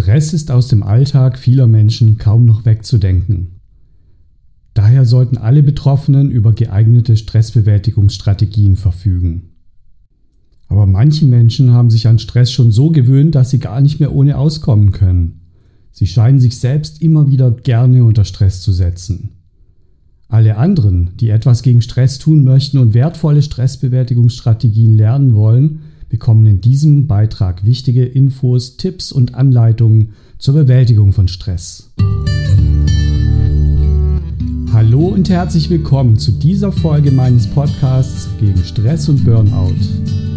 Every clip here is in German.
Stress ist aus dem Alltag vieler Menschen kaum noch wegzudenken. Daher sollten alle Betroffenen über geeignete Stressbewältigungsstrategien verfügen. Aber manche Menschen haben sich an Stress schon so gewöhnt, dass sie gar nicht mehr ohne auskommen können. Sie scheinen sich selbst immer wieder gerne unter Stress zu setzen. Alle anderen, die etwas gegen Stress tun möchten und wertvolle Stressbewältigungsstrategien lernen wollen, bekommen in diesem Beitrag wichtige Infos, Tipps und Anleitungen zur Bewältigung von Stress. Hallo und herzlich willkommen zu dieser Folge meines Podcasts gegen Stress und Burnout.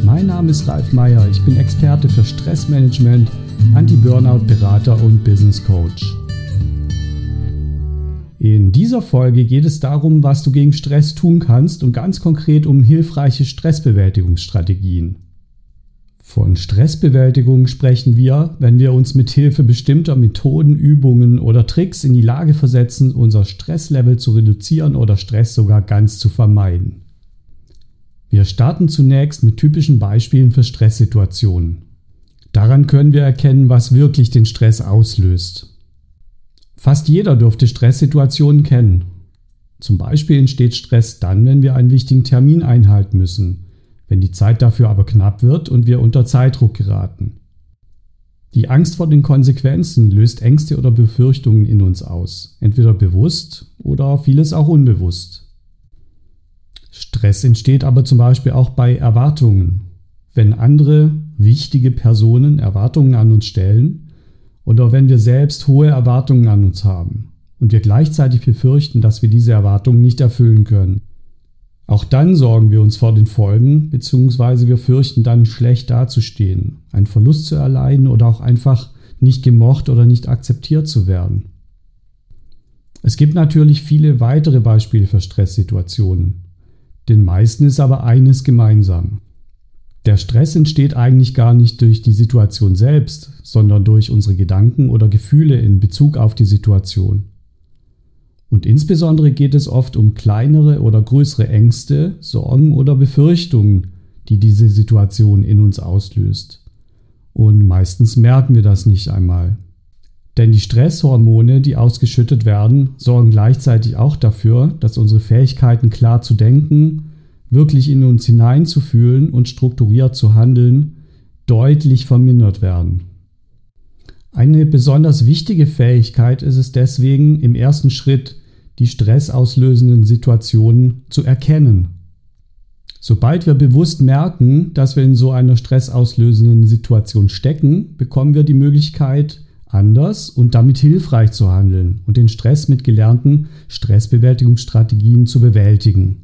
Mein Name ist Ralf Meyer, ich bin Experte für Stressmanagement, Anti-Burnout-Berater und Business Coach. In dieser Folge geht es darum, was du gegen Stress tun kannst und ganz konkret um hilfreiche Stressbewältigungsstrategien. Von Stressbewältigung sprechen wir, wenn wir uns mit Hilfe bestimmter Methoden, Übungen oder Tricks in die Lage versetzen, unser Stresslevel zu reduzieren oder Stress sogar ganz zu vermeiden. Wir starten zunächst mit typischen Beispielen für Stresssituationen. Daran können wir erkennen, was wirklich den Stress auslöst. Fast jeder dürfte Stresssituationen kennen. Zum Beispiel entsteht Stress dann, wenn wir einen wichtigen Termin einhalten müssen, wenn die Zeit dafür aber knapp wird und wir unter Zeitdruck geraten. Die Angst vor den Konsequenzen löst Ängste oder Befürchtungen in uns aus, entweder bewusst oder vieles auch unbewusst. Stress entsteht aber zum Beispiel auch bei Erwartungen. Wenn andere wichtige Personen Erwartungen an uns stellen oder wenn wir selbst hohe Erwartungen an uns haben und wir gleichzeitig befürchten, dass wir diese Erwartungen nicht erfüllen können. Auch dann sorgen wir uns vor den Folgen, beziehungsweise wir fürchten dann schlecht dazustehen, einen Verlust zu erleiden oder auch einfach nicht gemocht oder nicht akzeptiert zu werden. Es gibt natürlich viele weitere Beispiele für Stresssituationen. Den meisten ist aber eines gemeinsam. Der Stress entsteht eigentlich gar nicht durch die Situation selbst, sondern durch unsere Gedanken oder Gefühle in Bezug auf die Situation. Und insbesondere geht es oft um kleinere oder größere Ängste, Sorgen oder Befürchtungen, die diese Situation in uns auslöst. Und meistens merken wir das nicht einmal. Denn die Stresshormone, die ausgeschüttet werden, sorgen gleichzeitig auch dafür, dass unsere Fähigkeiten klar zu denken, wirklich in uns hineinzufühlen und strukturiert zu handeln, deutlich vermindert werden. Eine besonders wichtige Fähigkeit ist es deswegen, im ersten Schritt die stressauslösenden Situationen zu erkennen. Sobald wir bewusst merken, dass wir in so einer stressauslösenden Situation stecken, bekommen wir die Möglichkeit, anders und damit hilfreich zu handeln und den Stress mit gelernten Stressbewältigungsstrategien zu bewältigen.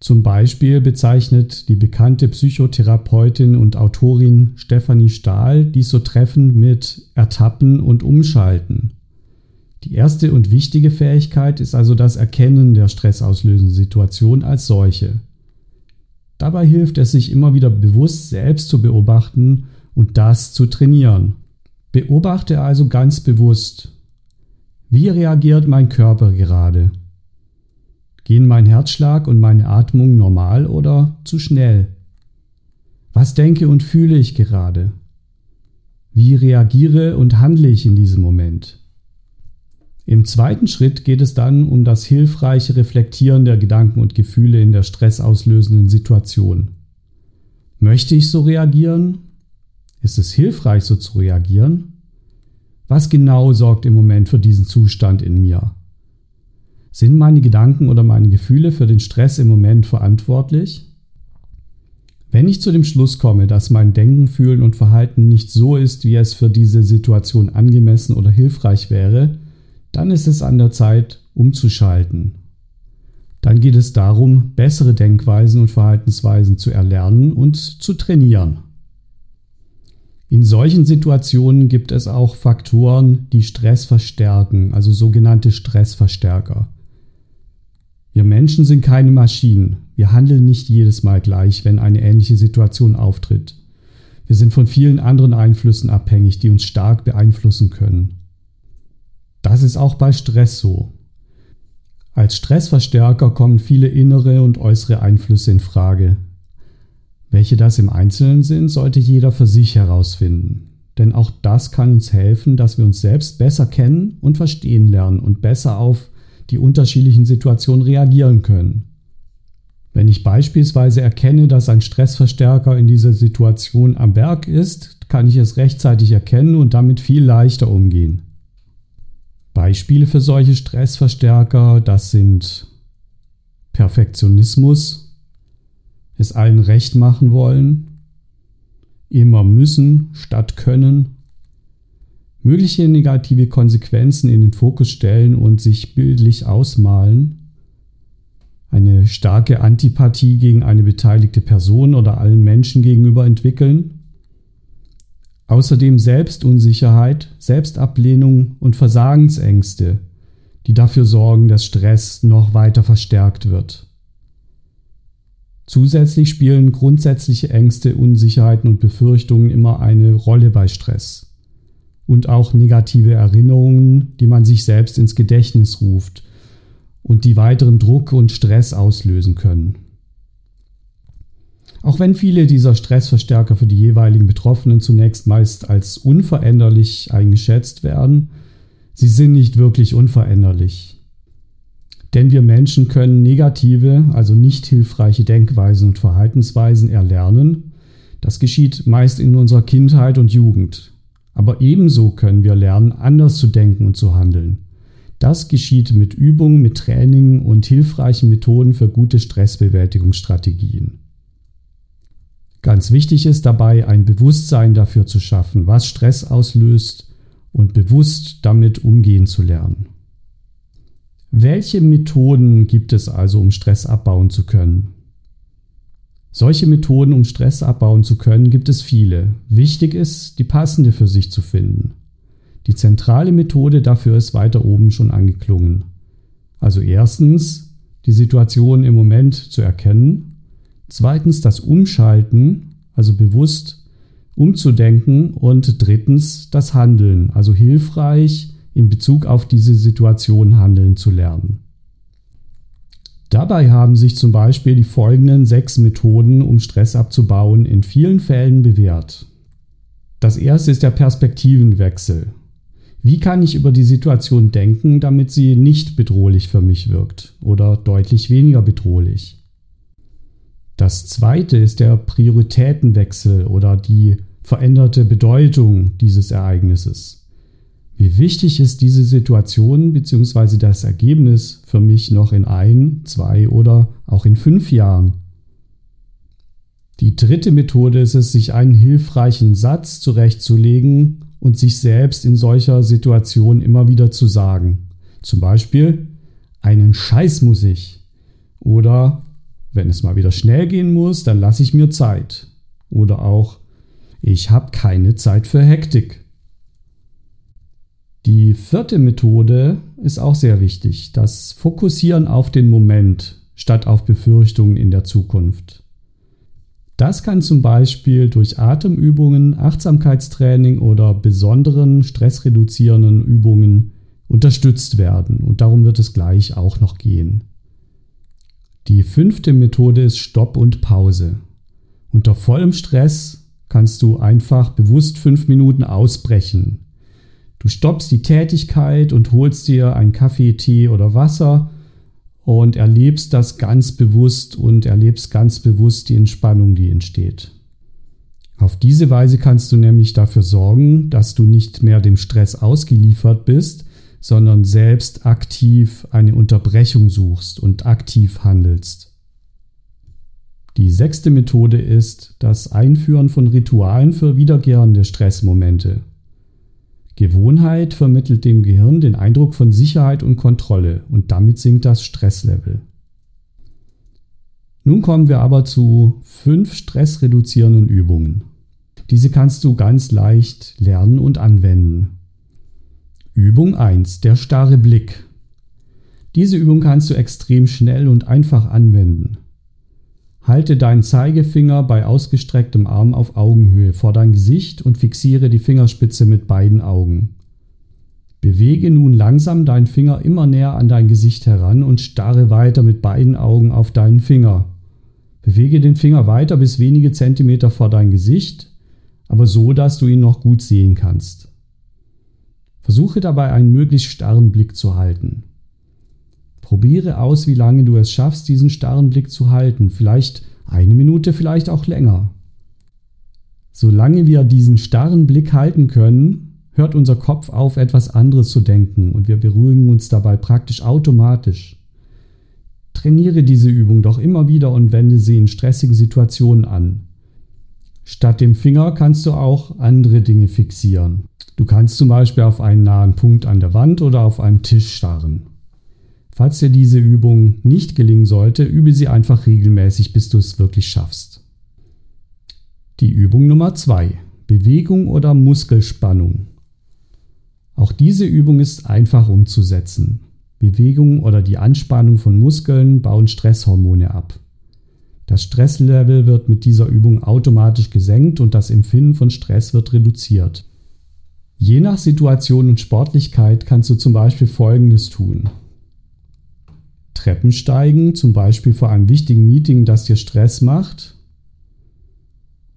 Zum Beispiel bezeichnet die bekannte Psychotherapeutin und Autorin Stephanie Stahl dies so treffend mit Ertappen und Umschalten. Die erste und wichtige Fähigkeit ist also das Erkennen der stressauslösenden Situation als solche. Dabei hilft es sich immer wieder bewusst selbst zu beobachten und das zu trainieren. Beobachte also ganz bewusst, wie reagiert mein Körper gerade? Gehen mein Herzschlag und meine Atmung normal oder zu schnell? Was denke und fühle ich gerade? Wie reagiere und handle ich in diesem Moment? Im zweiten Schritt geht es dann um das hilfreiche Reflektieren der Gedanken und Gefühle in der stressauslösenden Situation. Möchte ich so reagieren? Ist es hilfreich, so zu reagieren? Was genau sorgt im Moment für diesen Zustand in mir? Sind meine Gedanken oder meine Gefühle für den Stress im Moment verantwortlich? Wenn ich zu dem Schluss komme, dass mein Denken, Fühlen und Verhalten nicht so ist, wie es für diese Situation angemessen oder hilfreich wäre, dann ist es an der Zeit, umzuschalten. Dann geht es darum, bessere Denkweisen und Verhaltensweisen zu erlernen und zu trainieren. In solchen Situationen gibt es auch Faktoren, die Stress verstärken, also sogenannte Stressverstärker. Wir Menschen sind keine Maschinen. Wir handeln nicht jedes Mal gleich, wenn eine ähnliche Situation auftritt. Wir sind von vielen anderen Einflüssen abhängig, die uns stark beeinflussen können. Das ist auch bei Stress so. Als Stressverstärker kommen viele innere und äußere Einflüsse in Frage. Welche das im Einzelnen sind, sollte jeder für sich herausfinden. denn auch das kann uns helfen, dass wir uns selbst besser kennen und verstehen lernen und besser auf die unterschiedlichen Situationen reagieren können. Wenn ich beispielsweise erkenne, dass ein Stressverstärker in dieser Situation am Berg ist, kann ich es rechtzeitig erkennen und damit viel leichter umgehen. Beispiele für solche Stressverstärker, das sind Perfektionismus, es allen recht machen wollen, immer müssen statt können, mögliche negative Konsequenzen in den Fokus stellen und sich bildlich ausmalen, eine starke Antipathie gegen eine beteiligte Person oder allen Menschen gegenüber entwickeln, außerdem Selbstunsicherheit, Selbstablehnung und Versagensängste, die dafür sorgen, dass Stress noch weiter verstärkt wird. Zusätzlich spielen grundsätzliche Ängste, Unsicherheiten und Befürchtungen immer eine Rolle bei Stress. Und auch negative Erinnerungen, die man sich selbst ins Gedächtnis ruft und die weiteren Druck und Stress auslösen können. Auch wenn viele dieser Stressverstärker für die jeweiligen Betroffenen zunächst meist als unveränderlich eingeschätzt werden, sie sind nicht wirklich unveränderlich. Denn wir Menschen können negative, also nicht hilfreiche Denkweisen und Verhaltensweisen erlernen. Das geschieht meist in unserer Kindheit und Jugend. Aber ebenso können wir lernen, anders zu denken und zu handeln. Das geschieht mit Übungen, mit Training und hilfreichen Methoden für gute Stressbewältigungsstrategien. Ganz wichtig ist dabei, ein Bewusstsein dafür zu schaffen, was Stress auslöst und bewusst damit umgehen zu lernen. Welche Methoden gibt es also, um Stress abbauen zu können? Solche Methoden, um Stress abbauen zu können, gibt es viele. Wichtig ist, die passende für sich zu finden. Die zentrale Methode dafür ist weiter oben schon angeklungen. Also erstens, die Situation im Moment zu erkennen. Zweitens, das Umschalten, also bewusst umzudenken. Und drittens, das Handeln, also hilfreich, in Bezug auf diese Situation handeln zu lernen. Dabei haben sich zum Beispiel die folgenden sechs Methoden, um Stress abzubauen, in vielen Fällen bewährt. Das erste ist der Perspektivenwechsel. Wie kann ich über die Situation denken, damit sie nicht bedrohlich für mich wirkt oder deutlich weniger bedrohlich? Das zweite ist der Prioritätenwechsel oder die veränderte Bedeutung dieses Ereignisses. Wie wichtig ist diese Situation bzw. das Ergebnis für mich noch in ein, zwei oder auch in fünf Jahren? Die dritte Methode ist es, sich einen hilfreichen Satz zurechtzulegen und sich selbst in solcher Situation immer wieder zu sagen. Zum Beispiel, einen Scheiß muss ich. Oder, wenn es mal wieder schnell gehen muss, dann lasse ich mir Zeit. Oder auch, ich habe keine Zeit für Hektik. Die vierte Methode ist auch sehr wichtig, das Fokussieren auf den Moment statt auf Befürchtungen in der Zukunft. Das kann zum Beispiel durch Atemübungen, Achtsamkeitstraining oder besonderen stressreduzierenden Übungen unterstützt werden und darum wird es gleich auch noch gehen. Die fünfte Methode ist Stopp und Pause. Unter vollem Stress kannst du einfach bewusst fünf Minuten ausbrechen Du stoppst die Tätigkeit und holst dir einen Kaffee, Tee oder Wasser und erlebst das ganz bewusst und erlebst ganz bewusst die Entspannung, die entsteht. Auf diese Weise kannst du nämlich dafür sorgen, dass du nicht mehr dem Stress ausgeliefert bist, sondern selbst aktiv eine Unterbrechung suchst und aktiv handelst. Die sechste Methode ist das Einführen von Ritualen für wiederkehrende Stressmomente. Gewohnheit vermittelt dem Gehirn den Eindruck von Sicherheit und Kontrolle und damit sinkt das Stresslevel. Nun kommen wir aber zu fünf stressreduzierenden Übungen. Diese kannst du ganz leicht lernen und anwenden. Übung 1. Der starre Blick. Diese Übung kannst du extrem schnell und einfach anwenden. Halte deinen Zeigefinger bei ausgestrecktem Arm auf Augenhöhe vor dein Gesicht und fixiere die Fingerspitze mit beiden Augen. Bewege nun langsam deinen Finger immer näher an dein Gesicht heran und starre weiter mit beiden Augen auf deinen Finger. Bewege den Finger weiter bis wenige Zentimeter vor dein Gesicht, aber so, dass du ihn noch gut sehen kannst. Versuche dabei einen möglichst starren Blick zu halten. Probiere aus, wie lange du es schaffst, diesen starren Blick zu halten. Vielleicht eine Minute, vielleicht auch länger. Solange wir diesen starren Blick halten können, hört unser Kopf auf, etwas anderes zu denken und wir beruhigen uns dabei praktisch automatisch. Trainiere diese Übung doch immer wieder und wende sie in stressigen Situationen an. Statt dem Finger kannst du auch andere Dinge fixieren. Du kannst zum Beispiel auf einen nahen Punkt an der Wand oder auf einem Tisch starren. Falls dir diese Übung nicht gelingen sollte, übe sie einfach regelmäßig, bis du es wirklich schaffst. Die Übung Nummer 2. Bewegung oder Muskelspannung. Auch diese Übung ist einfach umzusetzen. Bewegung oder die Anspannung von Muskeln bauen Stresshormone ab. Das Stresslevel wird mit dieser Übung automatisch gesenkt und das Empfinden von Stress wird reduziert. Je nach Situation und Sportlichkeit kannst du zum Beispiel Folgendes tun. Treppen steigen, zum Beispiel vor einem wichtigen Meeting, das dir Stress macht.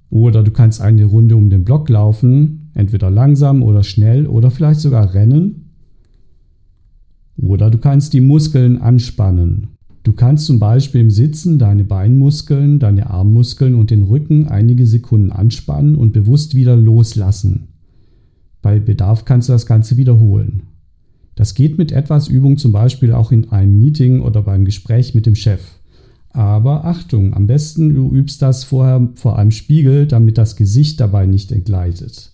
Oder du kannst eine Runde um den Block laufen, entweder langsam oder schnell oder vielleicht sogar rennen. Oder du kannst die Muskeln anspannen. Du kannst zum Beispiel im Sitzen deine Beinmuskeln, deine Armmuskeln und den Rücken einige Sekunden anspannen und bewusst wieder loslassen. Bei Bedarf kannst du das Ganze wiederholen. Das geht mit etwas Übung zum Beispiel auch in einem Meeting oder beim Gespräch mit dem Chef. Aber Achtung, am besten du übst das vorher vor einem Spiegel, damit das Gesicht dabei nicht entgleitet.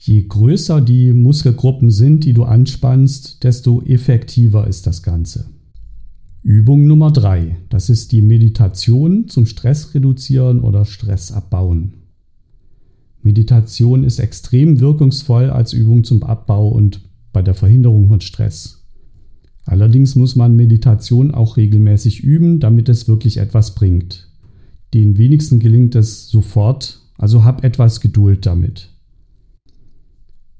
Je größer die Muskelgruppen sind, die du anspannst, desto effektiver ist das Ganze. Übung Nummer 3. Das ist die Meditation zum Stress reduzieren oder Stress abbauen. Meditation ist extrem wirkungsvoll als Übung zum Abbau und bei der Verhinderung von Stress. Allerdings muss man Meditation auch regelmäßig üben, damit es wirklich etwas bringt. Den wenigsten gelingt es sofort, also hab etwas Geduld damit.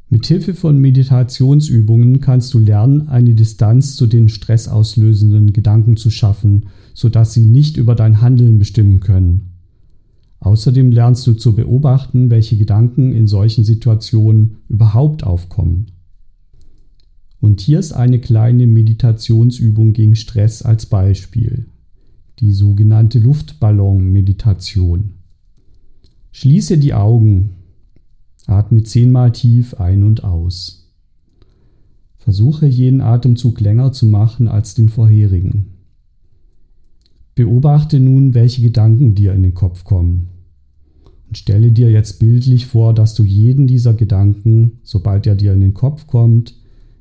Mit Hilfe von Meditationsübungen kannst du lernen, eine Distanz zu den stressauslösenden Gedanken zu schaffen, sodass sie nicht über dein Handeln bestimmen können. Außerdem lernst du zu beobachten, welche Gedanken in solchen Situationen überhaupt aufkommen. Und hier ist eine kleine Meditationsübung gegen Stress als Beispiel. Die sogenannte Luftballon-Meditation. Schließe die Augen Atme zehnmal tief ein und aus. Versuche jeden Atemzug länger zu machen als den vorherigen. Beobachte nun, welche Gedanken dir in den Kopf kommen. Und stelle dir jetzt bildlich vor, dass du jeden dieser Gedanken, sobald er dir in den Kopf kommt,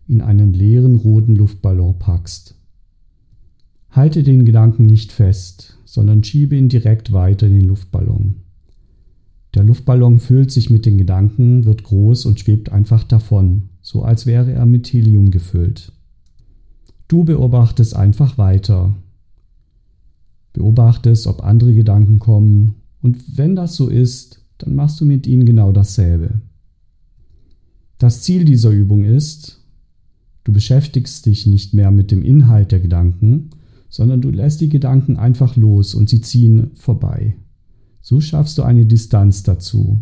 in einen leeren roten Luftballon packst. Halte den Gedanken nicht fest, sondern schiebe ihn direkt weiter in den Luftballon. Der Luftballon füllt sich mit den Gedanken, wird groß und schwebt einfach davon, so als wäre er mit Helium gefüllt. Du beobachtest einfach weiter. Beobachtest, ob andere Gedanken kommen, und wenn das so ist, dann machst du mit ihnen genau dasselbe. Das Ziel dieser Übung ist, du beschäftigst dich nicht mehr mit dem Inhalt der Gedanken, sondern du lässt die Gedanken einfach los und sie ziehen vorbei. So schaffst du eine Distanz dazu.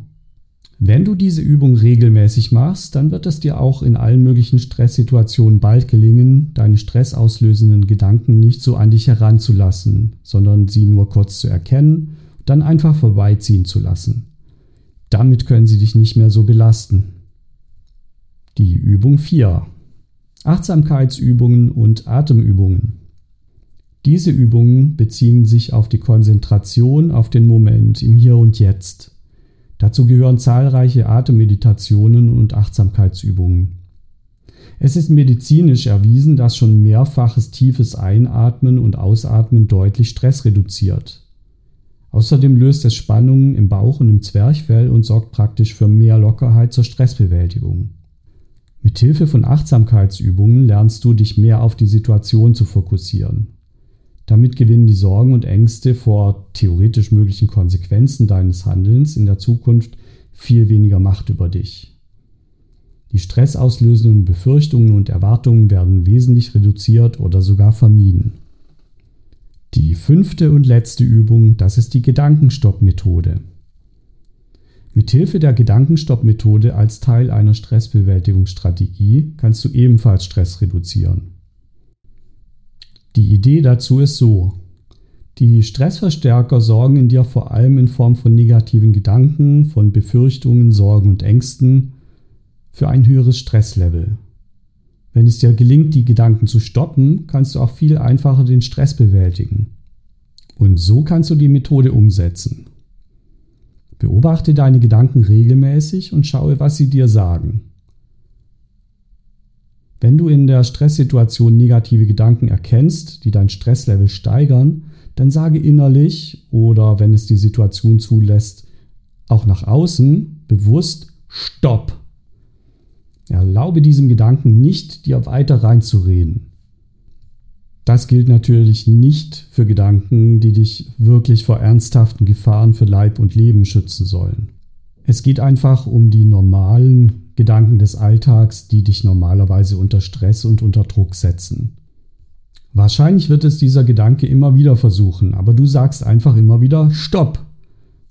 Wenn du diese Übung regelmäßig machst, dann wird es dir auch in allen möglichen Stresssituationen bald gelingen, deine stressauslösenden Gedanken nicht so an dich heranzulassen, sondern sie nur kurz zu erkennen, dann einfach vorbeiziehen zu lassen. Damit können sie dich nicht mehr so belasten. Die Übung 4. Achtsamkeitsübungen und Atemübungen. Diese Übungen beziehen sich auf die Konzentration auf den Moment im Hier und Jetzt. Dazu gehören zahlreiche Atemmeditationen und Achtsamkeitsübungen. Es ist medizinisch erwiesen, dass schon mehrfaches tiefes Einatmen und Ausatmen deutlich Stress reduziert. Außerdem löst es Spannungen im Bauch und im Zwerchfell und sorgt praktisch für mehr Lockerheit zur Stressbewältigung. Mit Hilfe von Achtsamkeitsübungen lernst du dich mehr auf die Situation zu fokussieren. Damit gewinnen die Sorgen und Ängste vor theoretisch möglichen Konsequenzen deines Handelns in der Zukunft viel weniger Macht über dich. Die stressauslösenden Befürchtungen und Erwartungen werden wesentlich reduziert oder sogar vermieden. Die fünfte und letzte Übung, das ist die Gedankenstopp-Methode. Mithilfe der Gedankenstopp-Methode als Teil einer Stressbewältigungsstrategie kannst du ebenfalls Stress reduzieren. Die Idee dazu ist so. Die Stressverstärker sorgen in dir vor allem in Form von negativen Gedanken, von Befürchtungen, Sorgen und Ängsten für ein höheres Stresslevel. Wenn es dir gelingt, die Gedanken zu stoppen, kannst du auch viel einfacher den Stress bewältigen. Und so kannst du die Methode umsetzen. Beobachte deine Gedanken regelmäßig und schaue, was sie dir sagen. Wenn du in der Stresssituation negative Gedanken erkennst, die dein Stresslevel steigern, dann sage innerlich oder wenn es die Situation zulässt, auch nach außen bewusst Stopp. Erlaube diesem Gedanken nicht, dir weiter reinzureden. Das gilt natürlich nicht für Gedanken, die dich wirklich vor ernsthaften Gefahren für Leib und Leben schützen sollen. Es geht einfach um die normalen Gedanken des Alltags, die dich normalerweise unter Stress und unter Druck setzen. Wahrscheinlich wird es dieser Gedanke immer wieder versuchen, aber du sagst einfach immer wieder Stopp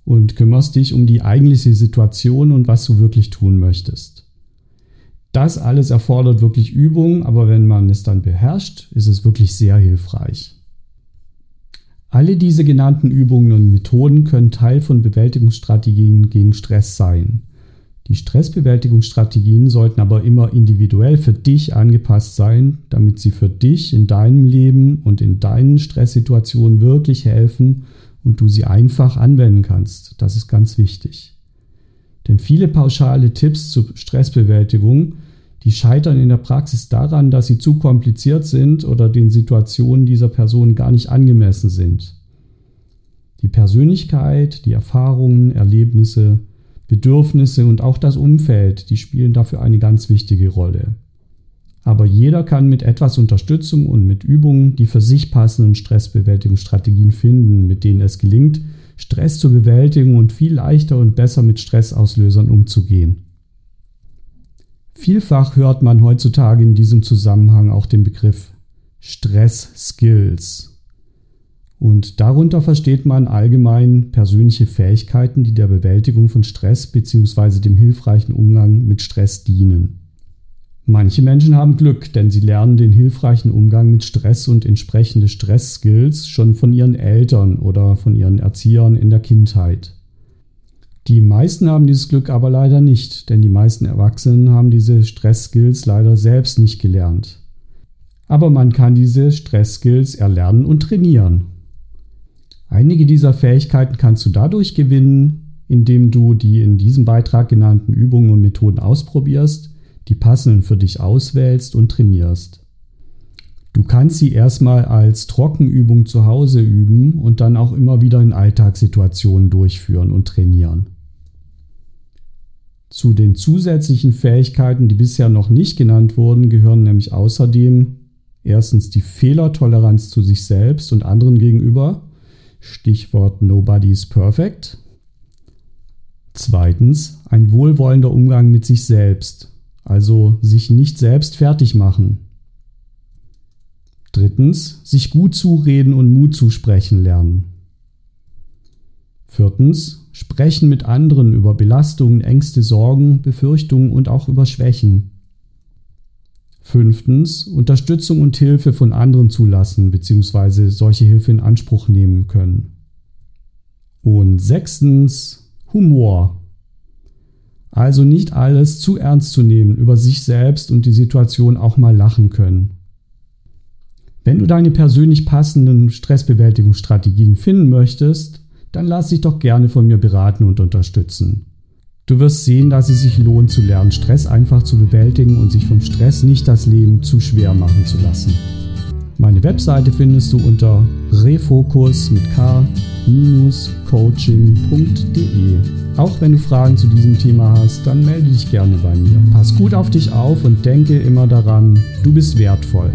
und kümmerst dich um die eigentliche Situation und was du wirklich tun möchtest. Das alles erfordert wirklich Übung, aber wenn man es dann beherrscht, ist es wirklich sehr hilfreich. Alle diese genannten Übungen und Methoden können Teil von Bewältigungsstrategien gegen Stress sein. Die Stressbewältigungsstrategien sollten aber immer individuell für dich angepasst sein, damit sie für dich in deinem Leben und in deinen Stresssituationen wirklich helfen und du sie einfach anwenden kannst. Das ist ganz wichtig. Denn viele pauschale Tipps zur Stressbewältigung, die scheitern in der Praxis daran, dass sie zu kompliziert sind oder den Situationen dieser Person gar nicht angemessen sind. Die Persönlichkeit, die Erfahrungen, Erlebnisse, Bedürfnisse und auch das Umfeld, die spielen dafür eine ganz wichtige Rolle. Aber jeder kann mit etwas Unterstützung und mit Übungen die für sich passenden Stressbewältigungsstrategien finden, mit denen es gelingt, Stress zu bewältigen und viel leichter und besser mit Stressauslösern umzugehen. Vielfach hört man heutzutage in diesem Zusammenhang auch den Begriff Stress-Skills. Und darunter versteht man allgemein persönliche Fähigkeiten, die der Bewältigung von Stress bzw. dem hilfreichen Umgang mit Stress dienen. Manche Menschen haben Glück, denn sie lernen den hilfreichen Umgang mit Stress und entsprechende Stress-Skills schon von ihren Eltern oder von ihren Erziehern in der Kindheit. Die meisten haben dieses Glück aber leider nicht, denn die meisten Erwachsenen haben diese Stress-Skills leider selbst nicht gelernt. Aber man kann diese Stress-Skills erlernen und trainieren. Einige dieser Fähigkeiten kannst du dadurch gewinnen, indem du die in diesem Beitrag genannten Übungen und Methoden ausprobierst, die passenden für dich auswählst und trainierst. Du kannst sie erstmal als Trockenübung zu Hause üben und dann auch immer wieder in Alltagssituationen durchführen und trainieren. Zu den zusätzlichen Fähigkeiten, die bisher noch nicht genannt wurden, gehören nämlich außerdem erstens die Fehlertoleranz zu sich selbst und anderen gegenüber, Stichwort Nobody is perfect. Zweitens ein wohlwollender Umgang mit sich selbst, also sich nicht selbst fertig machen. Drittens, sich gut zureden und Mut zusprechen lernen. Viertens, sprechen mit anderen über Belastungen, Ängste, Sorgen, Befürchtungen und auch über Schwächen. Fünftens, Unterstützung und Hilfe von anderen zulassen bzw. solche Hilfe in Anspruch nehmen können. Und sechstens, Humor. Also nicht alles zu ernst zu nehmen, über sich selbst und die Situation auch mal lachen können. Wenn du deine persönlich passenden Stressbewältigungsstrategien finden möchtest, dann lass dich doch gerne von mir beraten und unterstützen. Du wirst sehen, dass es sich lohnt zu lernen, Stress einfach zu bewältigen und sich vom Stress nicht das Leben zu schwer machen zu lassen. Meine Webseite findest du unter refocus mit k-coaching.de. Auch wenn du Fragen zu diesem Thema hast, dann melde dich gerne bei mir. Pass gut auf dich auf und denke immer daran, du bist wertvoll.